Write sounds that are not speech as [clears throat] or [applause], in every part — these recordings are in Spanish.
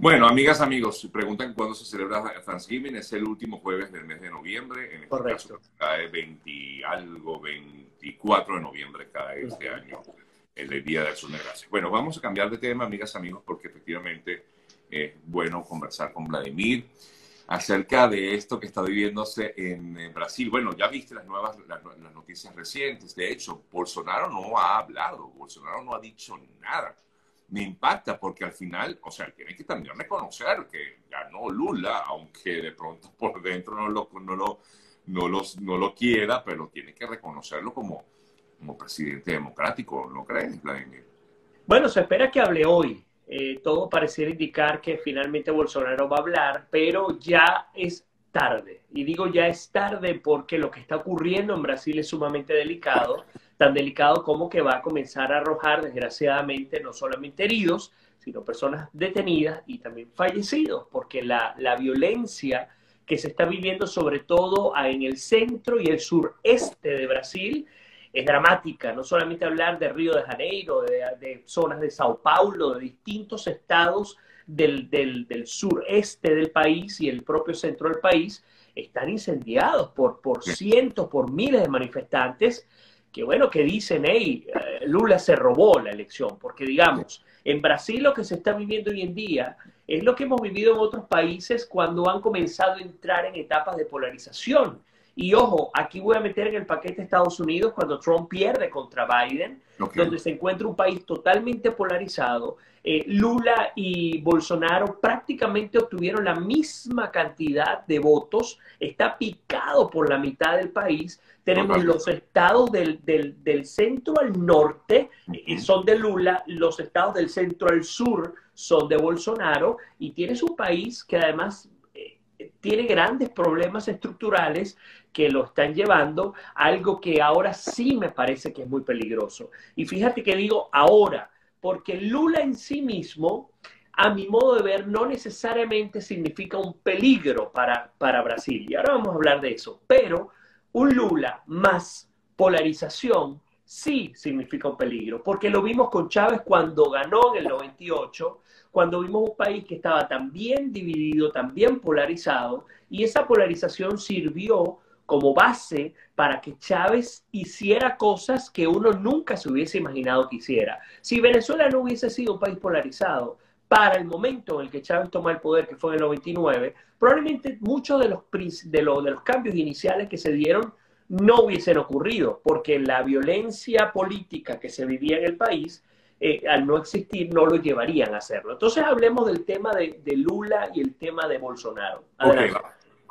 Bueno, amigas, amigos, preguntan cuándo se celebra Thanksgiving. Es el último jueves del mes de noviembre. En este Correcto. caso, cae 20 algo, 24 de noviembre cae este año, el Día de Acción de Gracias. Bueno, vamos a cambiar de tema, amigas, amigos, porque efectivamente es bueno conversar con Vladimir acerca de esto que está viviéndose en Brasil. Bueno, ya viste las nuevas las, las noticias recientes. De hecho, Bolsonaro no ha hablado, Bolsonaro no ha dicho nada me impacta porque al final, o sea, tiene que también reconocer que ganó Lula, aunque de pronto [laughs] por dentro no lo, no lo, no no lo quiera, pero tiene que reconocerlo como, como presidente democrático, ¿no crees, Vladimir? Bueno, se espera que hable hoy. Eh, todo pareciera indicar que finalmente Bolsonaro va a hablar, pero ya es tarde. Y digo ya es tarde porque lo que está ocurriendo en Brasil es sumamente delicado tan delicado como que va a comenzar a arrojar, desgraciadamente, no solamente heridos, sino personas detenidas y también fallecidos, porque la, la violencia que se está viviendo sobre todo en el centro y el sureste de Brasil es dramática. No solamente hablar de Río de Janeiro, de, de zonas de Sao Paulo, de distintos estados del, del, del, sureste del país y el propio centro del país, están incendiados por, por cientos, por miles de manifestantes que bueno, que dicen, hey, eh, Lula se robó la elección, porque digamos, en Brasil lo que se está viviendo hoy en día es lo que hemos vivido en otros países cuando han comenzado a entrar en etapas de polarización. Y ojo, aquí voy a meter en el paquete Estados Unidos cuando Trump pierde contra Biden, okay. donde se encuentra un país totalmente polarizado. Eh, Lula y Bolsonaro prácticamente obtuvieron la misma cantidad de votos, está picado por la mitad del país. Tenemos los estados del, del, del, centro al norte, uh -huh. son de Lula, los estados del centro al sur son de Bolsonaro, y tienes un país que además tiene grandes problemas estructurales que lo están llevando a algo que ahora sí me parece que es muy peligroso. Y fíjate que digo ahora, porque Lula en sí mismo, a mi modo de ver, no necesariamente significa un peligro para, para Brasil. Y ahora vamos a hablar de eso. Pero un Lula más polarización sí significa un peligro, porque lo vimos con Chávez cuando ganó en el 98 cuando vimos un país que estaba tan bien dividido, tan bien polarizado, y esa polarización sirvió como base para que Chávez hiciera cosas que uno nunca se hubiese imaginado que hiciera. Si Venezuela no hubiese sido un país polarizado, para el momento en el que Chávez tomó el poder, que fue en el 99, probablemente muchos de los, de, los, de los cambios iniciales que se dieron no hubiesen ocurrido, porque la violencia política que se vivía en el país eh, al no existir, no lo llevarían a hacerlo. Entonces hablemos del tema de, de Lula y el tema de Bolsonaro. Okay.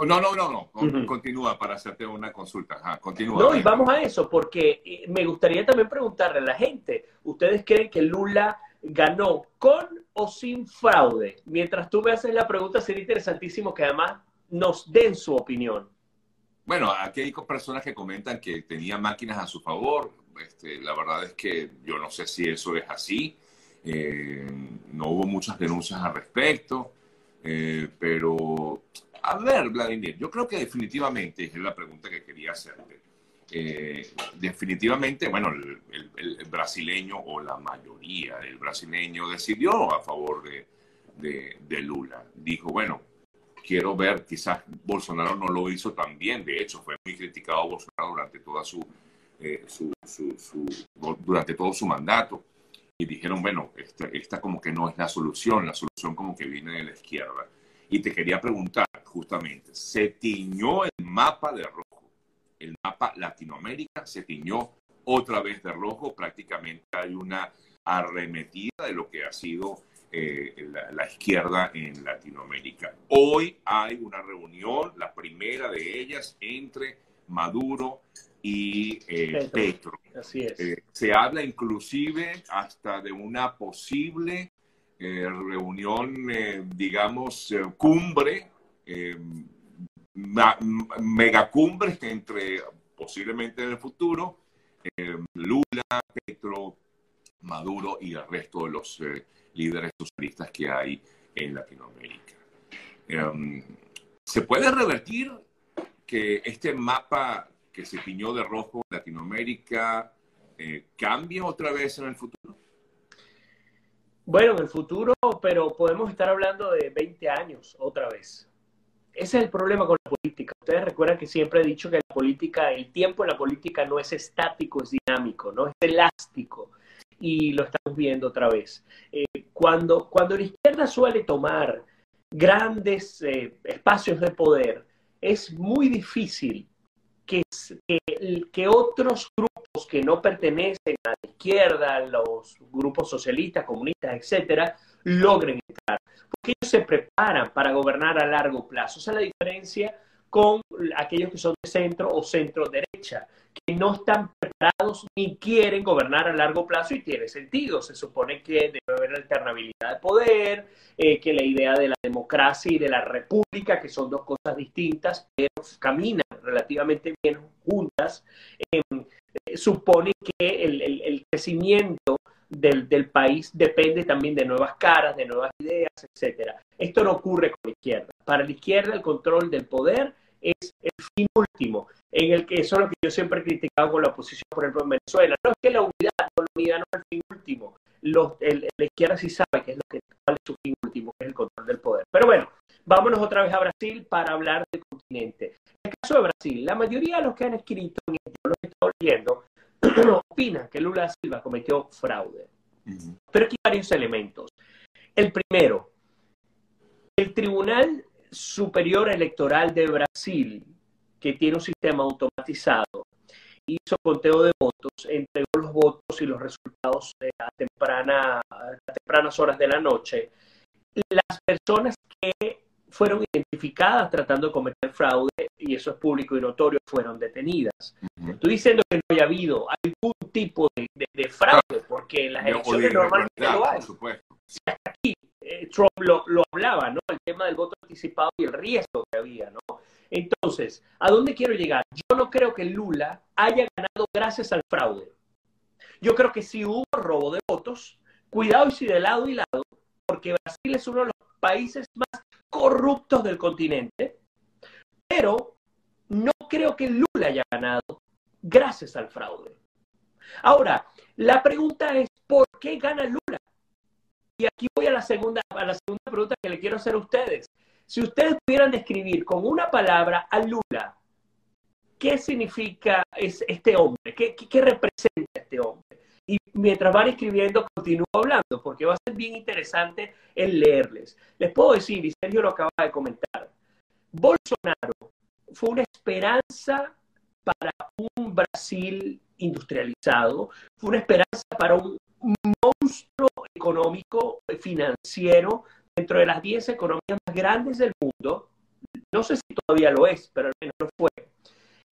No, no, no, no. Uh -huh. Continúa para hacerte una consulta. Ajá, continúa. No, y vamos a eso, porque eh, me gustaría también preguntarle a la gente, ¿ustedes creen que Lula ganó con o sin fraude? Mientras tú me haces la pregunta, sería interesantísimo que además nos den su opinión. Bueno, aquí hay personas que comentan que tenía máquinas a su favor. Este, la verdad es que yo no sé si eso es así. Eh, no hubo muchas denuncias al respecto. Eh, pero, a ver, Vladimir, yo creo que definitivamente, es la pregunta que quería hacerte. Eh, definitivamente, bueno, el, brasileño o la mayoría del brasileño decidió a favor de, de, Lula. Dijo, bueno, quiero ver, quizás Bolsonaro no lo hizo tan bien, de hecho fue muy criticado Bolsonaro durante toda su, eh, su, durante todo su mandato y dijeron, bueno, esta, esta, como que no es la solución, la solución como que viene de la izquierda. Y te quería preguntar justamente, ¿se tiñó el mapa de? El mapa Latinoamérica se tiñó otra vez de rojo, prácticamente hay una arremetida de lo que ha sido eh, la, la, izquierda en Latinoamérica. Hoy hay una reunión, la primera de ellas, entre Maduro y eh, Petro. Petro. Así es. Eh, se habla inclusive hasta de una posible reunión, digamos, cumbre, megacumbre entre posiblemente en el futuro, Lula, Petro, Maduro y el resto de los líderes socialistas que hay en Latinoamérica. Um, ¿Se puede revertir que este mapa que se tiñó de rojo en Latinoamérica eh, cambie otra vez en el futuro? Bueno, en el futuro, pero podemos estar hablando de 20 años otra vez. Ese es el problema con la política. Ustedes recuerdan que siempre he dicho que la política, el tiempo en la política no es estático, es dinámico, no es elástico. Y lo estamos viendo otra vez. Eh, cuando, cuando la izquierda suele tomar grandes eh, espacios de poder, es muy difícil que, que, otros grupos que no pertenecen a la izquierda, los grupos socialistas, comunistas, etcétera, logren. Porque ellos se preparan para gobernar a largo plazo. Esa es la diferencia con aquellos que son de centro o centro derecha, que no están preparados ni quieren gobernar a largo plazo y tiene sentido. Se supone que debe haber alternabilidad de poder, eh, que la idea de la democracia y de la república, que son dos cosas distintas, pero caminan relativamente bien juntas, eh, supone que el, el, crecimiento del, del, país depende también de nuevas caras, de nuevas ideas, etcétera. Esto no ocurre con la izquierda. Para la izquierda el control del poder es el fin último, en el que eso es lo que yo siempre he criticado con la oposición, por ejemplo, en Venezuela. No es que la unidad, la unidad no es el fin último. Los, la izquierda sí sabe que es lo que, cuál es su fin último, que es el control del poder. Pero bueno, vámonos otra vez a Brasil para hablar del continente. En el caso de Brasil, la mayoría de los que han escrito en el lo que estoy leyendo, [clears throat] opinan que Lula Silva cometió fraude. Pero aquí hay varios elementos. El primero, el Tribunal Superior Electoral de Brasil, que tiene un sistema automatizado, hizo conteo de votos, entregó los votos y los resultados a, temprana, a tempranas horas de la noche. Las personas que fueron identificadas tratando de cometer fraude, y eso es público y notorio, fueron detenidas. Estoy diciendo que no haya habido algún tipo de, fraude, porque en las elecciones normalmente lo hay. Si hasta aquí eh, Trump lo, lo, hablaba, ¿no? El tema del voto anticipado y el riesgo que había, ¿no? Entonces, ¿a dónde quiero llegar? Yo no creo que Lula haya ganado gracias al fraude. Yo creo que sí hubo robo de votos, cuidado y si de lado y lado, porque Brasil es uno de los países más corruptos del continente, pero no creo que Lula haya ganado gracias al fraude. Ahora, la pregunta es, ¿por qué gana Lula? Y aquí voy a la segunda, a la segunda pregunta que le quiero hacer a ustedes. Si ustedes pudieran describir con una palabra a Lula, ¿qué significa este hombre? ¿Qué, qué representa este hombre? Y mientras van escribiendo, continúo hablando, porque va a ser bien interesante el leerles. Les puedo decir, y Sergio lo acaba de comentar, Bolsonaro fue una esperanza para un Brasil industrializado, fue una esperanza para un monstruo económico, financiero, dentro de las 10 economías más grandes del mundo. No sé si todavía lo es, pero al menos lo fue.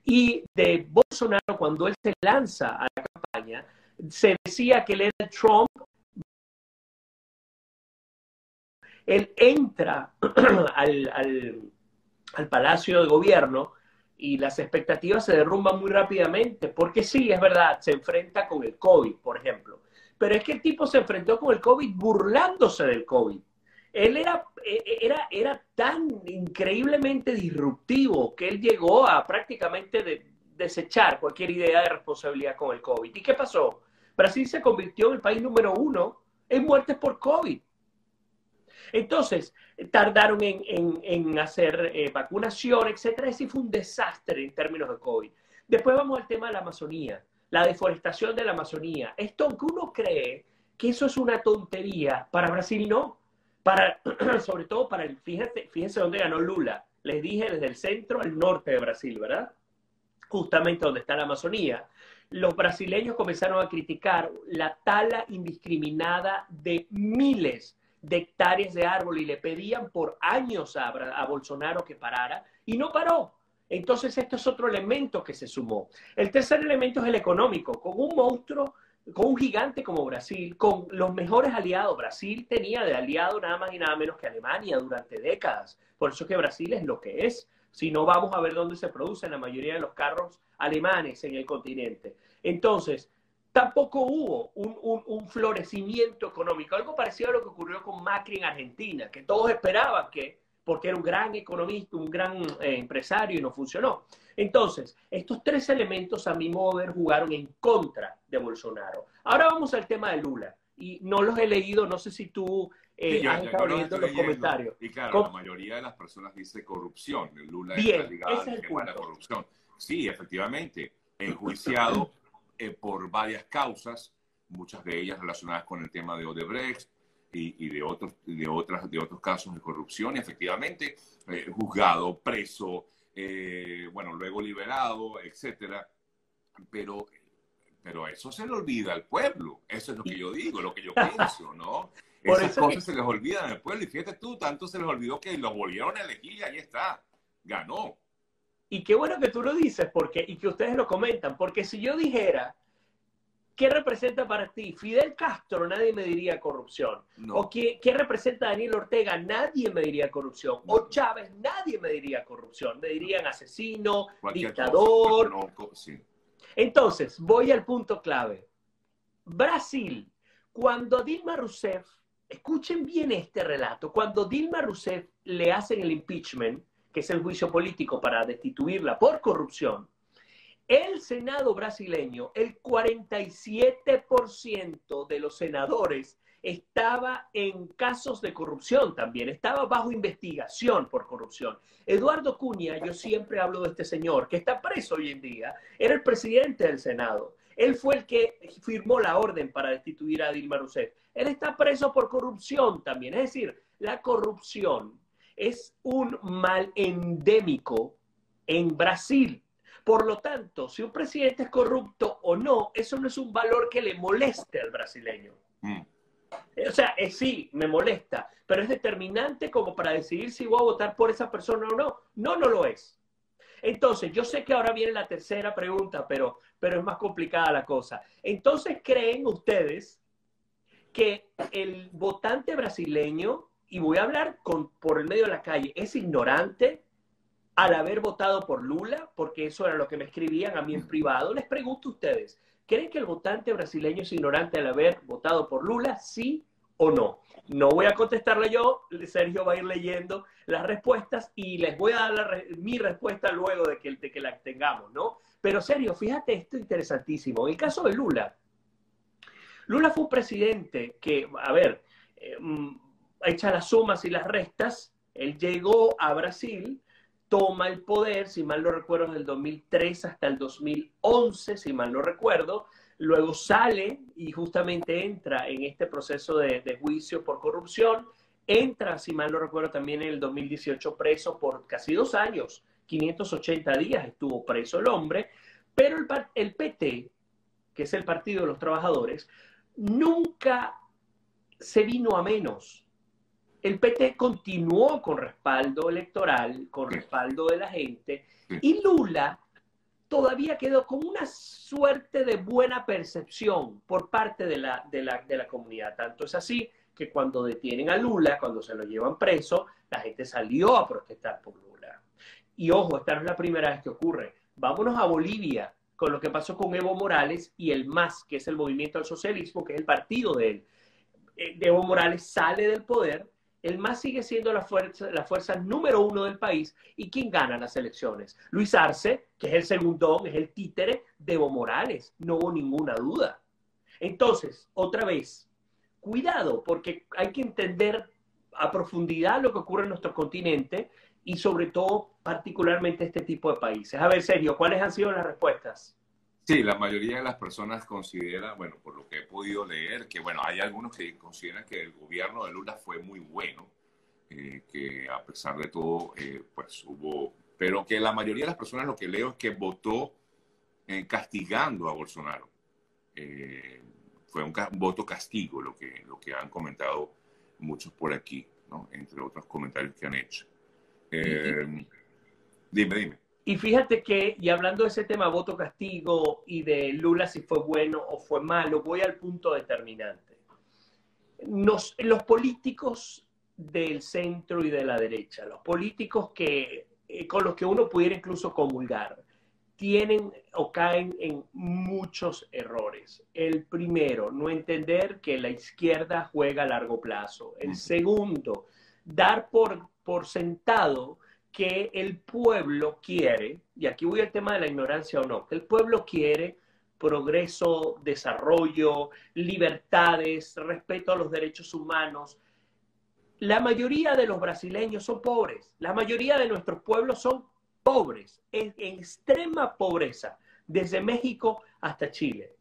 Y de Bolsonaro, cuando él se lanza a la campaña, se decía que él era Trump. Él entra [clears throat] al, al, al Palacio de Gobierno y las expectativas se derrumban muy rápidamente, porque sí, es verdad, se enfrenta con el COVID, por ejemplo. Pero es que el tipo se enfrentó con el COVID burlándose del COVID. Él era, e, e, era, era tan increíblemente disruptivo que él llegó a prácticamente desechar cualquier idea de responsabilidad con el COVID. ¿Y qué pasó? Brasil se convirtió en el país número uno en muertes por COVID. Entonces, tardaron en, hacer eh, vacunación, etcétera. Ese fue un desastre en términos de COVID. Después vamos al tema de la Amazonía la deforestación de la Amazonía. Esto, aunque uno cree que eso es una tontería, para Brasil no. Para, [clears throat] sobre todo para el, fíjense, fíjense dónde ganó Lula. Les dije desde el centro al norte de Brasil, ¿verdad? Justamente donde está la Amazonía. Los brasileños comenzaron a criticar la tala indiscriminada de miles de hectáreas de árbol y le pedían por años a, a Bolsonaro que parara y no paró. Entonces, esto es otro elemento que se sumó. El tercer elemento es el económico. Con un monstruo, con un gigante como Brasil, con los mejores aliados. Brasil tenía de aliado nada más y nada menos que Alemania durante décadas. Por eso que Brasil es lo que es. Si no, vamos a ver dónde se producen la mayoría de los carros alemanes en el continente. Entonces, tampoco hubo un, un, florecimiento económico, algo parecido a lo que ocurrió con Macri en Argentina, que todos esperaban que porque era un gran economista, un gran eh, empresario y no funcionó. Entonces, estos tres elementos a mi modo de ver jugaron en contra de Bolsonaro. Ahora vamos al tema de Lula. y no los he leído, no sé si tú eh, has estado leyendo los comentarios. Y claro, la mayoría de las personas dice corrupción. Lula Bien, está ligado al tema de la corrupción. Sí, efectivamente, enjuiciado [laughs] eh, por varias causas, muchas de ellas relacionadas con el tema de Odebrecht y, de, otros, de, otras, de otros casos de corrupción, y efectivamente eh, juzgado, preso, bueno, luego liberado, etcétera. Pero pero eso se le olvida al pueblo. Eso es lo que yo digo, lo que yo pienso, [laughs] ¿no? Esas cosas se les olvidan al pueblo. Y fíjate tú, tanto se les olvidó que los volvieron a elegir y ahí está. Ganó. Y qué bueno que tú lo dices porque, y que ustedes lo comentan, porque si yo dijera, ¿qué representa para ti? Fidel Castro, nadie me diría corrupción. O ¿qué, ¿qué, representa Daniel Ortega? Nadie me diría corrupción. O Chávez, nadie me diría corrupción. Me dirían asesino, dictador. sí. Entonces, voy al punto clave. Brasil, cuando Dilma Rousseff, escuchen bien este relato, cuando Dilma Rousseff le hacen el impeachment, que es el juicio político para destituirla por corrupción, el Senado brasileño, el 47% de los senadores estaba en casos de corrupción también, estaba bajo investigación por corrupción. Eduardo Cuña, yo siempre hablo de este señor, que está preso hoy en día, era el presidente del Senado. Él fue el que firmó la orden para destituir a Dilma Rousseff. Él está preso por corrupción también. Es decir, la corrupción es un mal endémico en Brasil. Por lo tanto, si un presidente es corrupto o no, eso no es un valor que le moleste al brasileño. Mm. O sea, sí, me molesta, pero es determinante como para decidir si voy a votar por esa persona o no. No, no lo es. Entonces, yo sé que ahora viene la tercera pregunta, pero, pero es más complicada la cosa. Entonces, ¿creen ustedes que el votante brasileño, y voy a hablar con, por el medio de la calle, es ignorante al haber votado por Lula? Porque eso era lo que me escribían a mí en privado. Les pregunto a ustedes, ¿Creen que el votante brasileño es ignorante al haber votado por Lula? ¿Sí o no? No voy a contestarle yo, Sergio va a ir leyendo las respuestas y les voy a dar mi respuesta luego de que, de que la tengamos, ¿no? Pero Sergio, fíjate esto interesantísimo. En el caso de Lula, Lula fue un presidente que, a ver, eh, mm, echa las sumas y las restas, él llegó a Brasil toma el poder, si mal no recuerdo, desde el 2003 hasta el 2011, si mal no recuerdo, luego sale y justamente entra en este proceso de, juicio por corrupción, entra, si mal no recuerdo, también en el 2018 preso por casi dos años, 580 días estuvo preso el hombre, pero el, el PT, que es el Partido de los Trabajadores, nunca se vino a menos el PT continuó con respaldo electoral, con respaldo de la gente, y Lula todavía quedó con una suerte de buena percepción por parte de la, de la, de la comunidad. Tanto es así que cuando detienen a Lula, cuando se lo llevan preso, la gente salió a protestar por Lula. Y ojo, esta no es la primera vez que ocurre. Vámonos a Bolivia con lo que pasó con Evo Morales y el MAS, que es el movimiento al socialismo, que es el partido de él. Eh, Evo Morales sale del poder el MAS sigue siendo la fuerza, la fuerza número uno del país. ¿Y quién gana las elecciones? Luis Arce, que es el segundo, es el títere de Evo Morales. No hubo ninguna duda. Entonces, otra vez, cuidado, porque hay que entender a profundidad lo que ocurre en nuestro continente y sobre todo particularmente este tipo de países. A ver, Sergio, ¿cuáles han sido las respuestas? Sí, la mayoría de las personas considera, bueno, por lo que he podido leer, que bueno, hay algunos que consideran que el gobierno de Lula fue muy bueno, eh, que a pesar de todo, eh, pues hubo, pero que la mayoría de las personas lo que leo es que votó eh, castigando a Bolsonaro. fue un, voto castigo lo que, lo que han comentado muchos por aquí, ¿no? entre otros comentarios que han hecho. dime, dime. Y fíjate que, y hablando de ese tema voto castigo y de Lula si fue bueno o fue malo, voy al punto determinante. los políticos del centro y de la derecha, los políticos que, eh, con los que uno pudiera incluso comulgar, tienen o caen en muchos errores. El primero, no entender que la izquierda juega a largo plazo. El segundo, dar por, por sentado que el pueblo quiere, y aquí voy al tema de la ignorancia o no, que el pueblo quiere progreso, desarrollo, libertades, respeto a los derechos humanos. La mayoría de los brasileños son pobres, la mayoría de nuestros pueblos son pobres, en, extrema pobreza, desde México hasta Chile.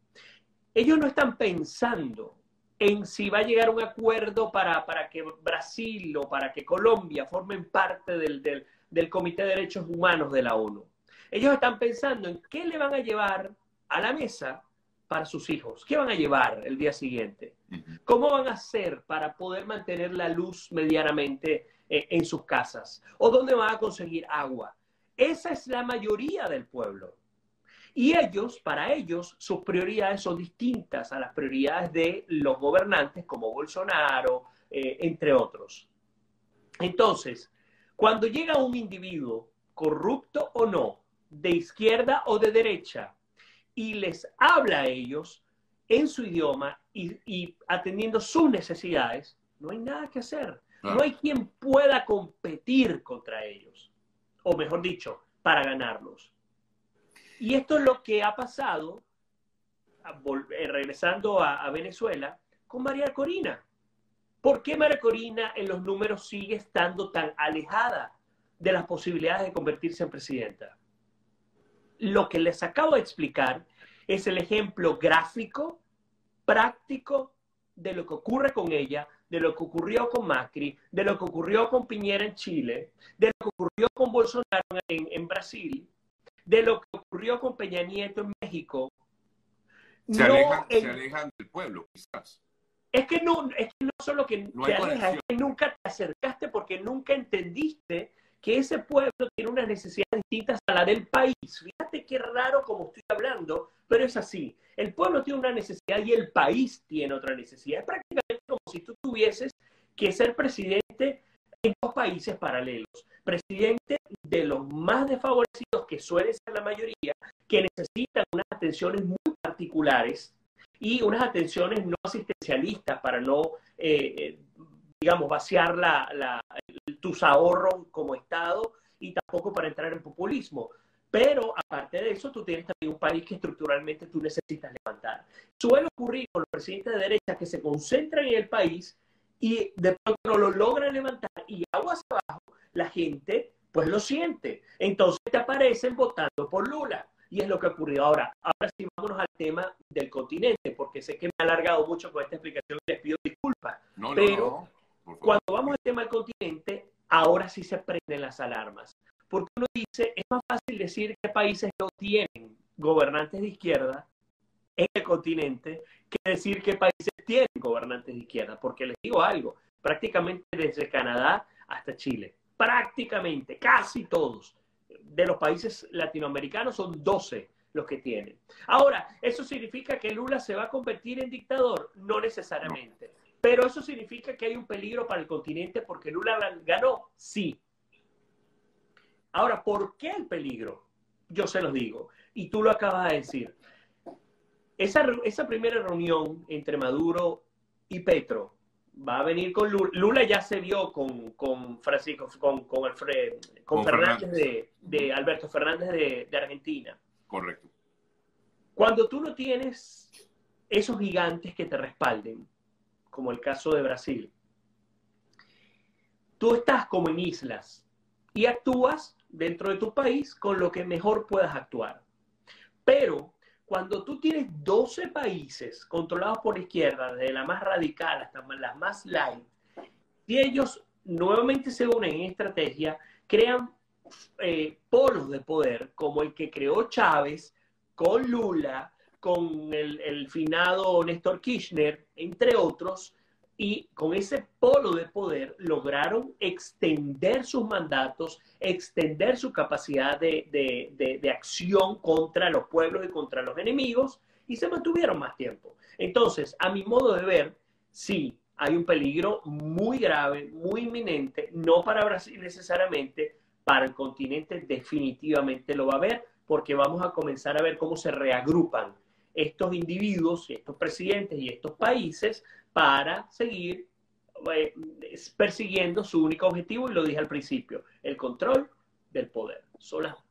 Ellos no están pensando en si va a llegar un acuerdo para, para que Brasil o para que Colombia formen parte del, del Comité de Derechos Humanos de la ONU. Ellos están pensando en qué le van a llevar a la mesa para sus hijos. ¿Qué van a llevar el día siguiente? ¿Cómo van a hacer para poder mantener la luz medianamente eh, en sus casas? ¿O dónde van a conseguir agua? Esa es la mayoría del pueblo. Y ellos, para ellos, sus prioridades son distintas a las prioridades de los gobernantes como Bolsonaro, eh, entre otros. Entonces, cuando llega un individuo, corrupto o no, de izquierda o de derecha, y les habla a ellos en su idioma y, atendiendo sus necesidades, no hay nada que hacer. No hay quien pueda competir contra ellos. O mejor dicho, para ganarlos. Y esto es lo que ha pasado, eh, regresando a, Venezuela, con María Corina. ¿Por qué María Corina en los números sigue estando tan alejada de las posibilidades de convertirse en presidenta? lo que les acabo de explicar es el ejemplo gráfico, práctico de lo que ocurre con ella, de lo que ocurrió con Macri, de lo que ocurrió con Piñera en Chile, de lo que ocurrió con Bolsonaro en, Brasil, de lo que ocurrió con Peña Nieto en México. Se, alejan, del pueblo, quizás. Es que no, es que no solo que te alejas, es que nunca te acercaste porque nunca entendiste que ese pueblo tiene unas necesidades distintas a la del país. Fíjate qué raro como estoy hablando, pero es así. El pueblo tiene una necesidad y el país tiene otra necesidad. Es prácticamente como si tú tuvieses que ser presidente en dos países paralelos. Presidente de los más desfavorecidos, que suele ser la mayoría, que necesitan unas atenciones muy particulares y unas atenciones no asistencialistas para no, eh, eh, digamos, vaciar la, tus ahorros como Estado y tampoco para entrar en populismo. Pero aparte de eso, tú tienes también un país que estructuralmente tú necesitas levantar. Suele ocurrir con los presidentes de derecha que se concentran en el país y de pronto no lo logran levantar y aguas abajo, la gente pues lo siente. Entonces te aparecen votando por Lula. Y es lo que ocurrió ahora. Ahora sí, vámonos al tema del continente, porque sé que me ha alargado mucho con esta explicación y les pido disculpas. No, pero cuando vamos al tema del continente, ahora sí se prenden las alarmas. Porque uno dice, es más fácil decir que países no tienen gobernantes de izquierda en el continente que decir que países tienen gobernantes de izquierda. Porque les digo algo, prácticamente desde Canadá hasta Chile, prácticamente, casi todos de los países latinoamericanos son 12 los que tienen. Ahora, ¿eso significa que Lula se va a convertir en dictador? No necesariamente. Pero eso significa que hay un peligro para el continente porque Lula ganó, sí. Ahora, ¿por qué el peligro? Yo se los digo, y tú lo acabas de decir. Esa, esa primera reunión entre Maduro y Petro va a venir con Lula. Lula ya se vio con, con Francisco, con, con, con, Fernández, De, de, Alberto Fernández de, de Argentina. Correcto. Cuando tú no tienes esos gigantes que te respalden, como el caso de Brasil, tú estás como en islas y actúas dentro de tu país con lo que mejor puedas actuar. Pero cuando tú tienes 12 países controlados por izquierda, desde la más radical hasta las más light, y ellos nuevamente se unen en estrategia, crean eh, polos de poder como el que creó Chávez con Lula, con el, finado Néstor Kirchner, entre otros, y con ese polo de poder lograron extender sus mandatos, extender su capacidad de, acción contra los pueblos y contra los enemigos y se mantuvieron más tiempo. Entonces, a mi modo de ver, sí, hay un peligro muy grave, muy inminente, no para Brasil necesariamente, para el continente definitivamente lo va a haber, porque vamos a comenzar a ver cómo se reagrupan estos individuos, estos presidentes y estos países para seguir eh, persiguiendo su único objetivo, y lo dije al principio, el control del poder.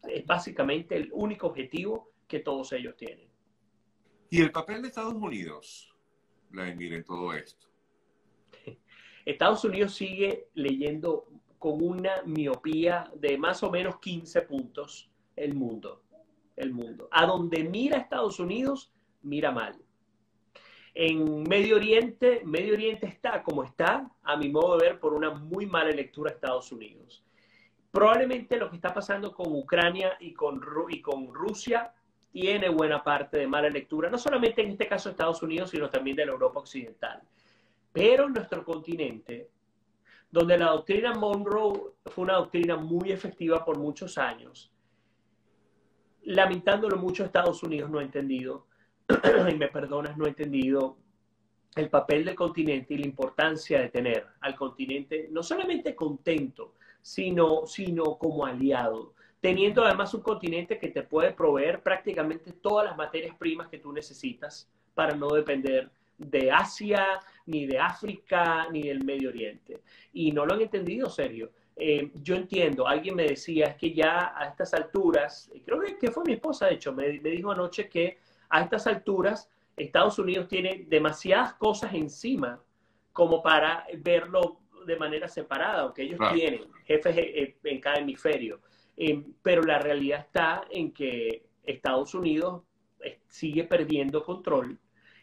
es básicamente el único objetivo que todos ellos tienen. ¿Y el papel de Estados Unidos, Vladimir, en todo esto? [laughs] Estados Unidos sigue leyendo con una miopía de más o menos 15 puntos el mundo. El mundo. A donde mira Estados Unidos, mira mal. En Medio Oriente, Medio Oriente está como está, a mi modo de ver, por una muy mala lectura Estados Unidos. Probablemente lo que está pasando con Ucrania y con, Rusia tiene buena parte de mala lectura, no solamente en este caso Estados Unidos, sino también de la Europa Occidental. Pero en nuestro continente, donde la doctrina Monroe fue una doctrina muy efectiva por muchos años, lamentándolo mucho Estados Unidos no ha entendido, y me perdonas, no ha entendido el papel del continente y la importancia de tener al continente no solamente contento, sino, sino como aliado, teniendo además un continente que te puede proveer prácticamente todas las materias primas que tú necesitas para no depender de Asia, ni de África, ni del Medio Oriente. Y no lo han entendido serio. Eh, yo entiendo, alguien me decía, es que ya a estas alturas, creo que, fue mi esposa, de hecho, me, dijo anoche que a estas alturas Estados Unidos tiene demasiadas cosas encima como para verlo de manera separada, aunque ellos tienen jefes eh, en cada hemisferio. Eh, pero la realidad está en que Estados Unidos sigue perdiendo control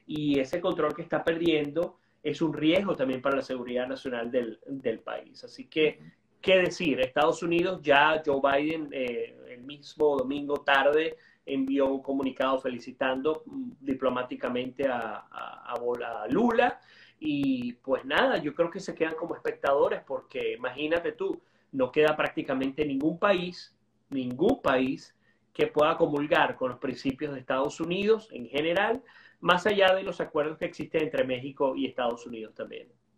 y ese control que está perdiendo es un riesgo también para la seguridad nacional del, del país. Así que, ¿qué decir? Estados Unidos ya, Joe Biden, eh, el mismo domingo tarde, envió un comunicado felicitando mm, diplomáticamente a, a, a, Lula. Y pues nada, yo creo que se quedan como espectadores porque imagínate tú, no queda prácticamente ningún país, ningún país que pueda comulgar con los principios de Estados Unidos en general, más allá de los acuerdos que existen entre México y Estados Unidos también.